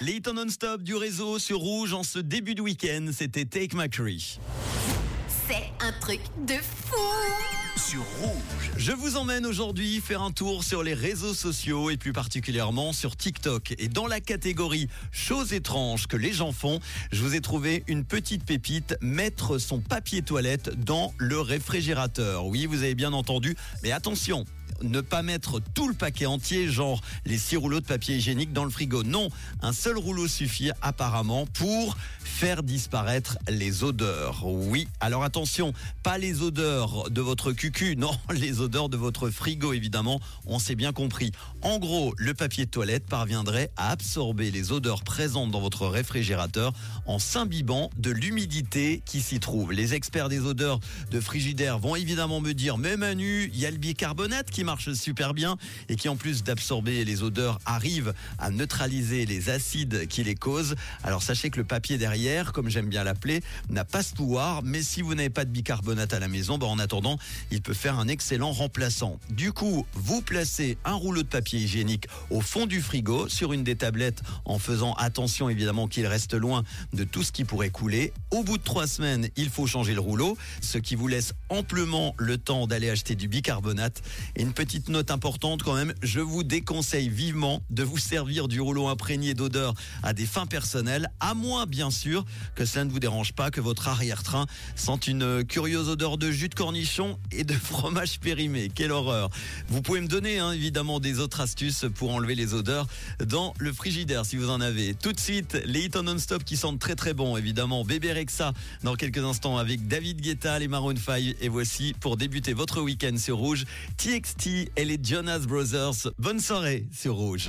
Les hits non-stop du réseau sur Rouge en ce début de week-end, c'était Take My Tree. C'est un truc de fou Sur Rouge. Je vous emmène aujourd'hui faire un tour sur les réseaux sociaux et plus particulièrement sur TikTok. Et dans la catégorie choses étranges que les gens font, je vous ai trouvé une petite pépite, mettre son papier toilette dans le réfrigérateur. Oui, vous avez bien entendu, mais attention, ne pas mettre tout le paquet entier, genre les six rouleaux de papier hygiénique dans le frigo. Non, un seul rouleau suffit apparemment pour faire disparaître les odeurs. Oui, alors attention, pas les odeurs de votre cucu, non, les odeurs de votre frigo évidemment, on s'est bien compris. En gros, le papier de toilette parviendrait à absorber les odeurs présentes dans votre réfrigérateur en s'imbibant de l'humidité qui s'y trouve. Les experts des odeurs de frigidaire vont évidemment me dire, mais Manu, il y a le bicarbonate qui marche super bien et qui en plus d'absorber les odeurs arrive à neutraliser les acides qui les causent. Alors sachez que le papier derrière, comme j'aime bien l'appeler, n'a pas ce pouvoir, mais si vous n'avez pas de bicarbonate à la maison, bah en attendant, il peut faire un excellent remplaçant. Du coup, vous placez un rouleau de papier hygiénique au fond du frigo sur une des tablettes en faisant attention évidemment qu'il reste loin de tout ce qui pourrait couler. Au bout de trois semaines, il faut changer le rouleau, ce qui vous laisse amplement le temps d'aller acheter du bicarbonate. Et une petite note importante quand même, je vous déconseille vivement de vous servir du rouleau imprégné d'odeur à des fins personnelles, à moins bien sûr que cela ne vous dérange pas, que votre arrière-train sente une curieuse odeur de jus de cornichon et de fromage périmé. Quelle horreur Vous pouvez me donner hein, évidemment des autres astuces pour enlever les odeurs dans le frigidaire si vous en avez. Tout de suite, les hits en non-stop qui sentent très très bon évidemment. Bébé Rexa dans quelques instants avec David Guetta, les Maroon 5 et voici pour débuter votre week-end sur Rouge, TXT et les Jonas Brothers. Bonne soirée sur Rouge.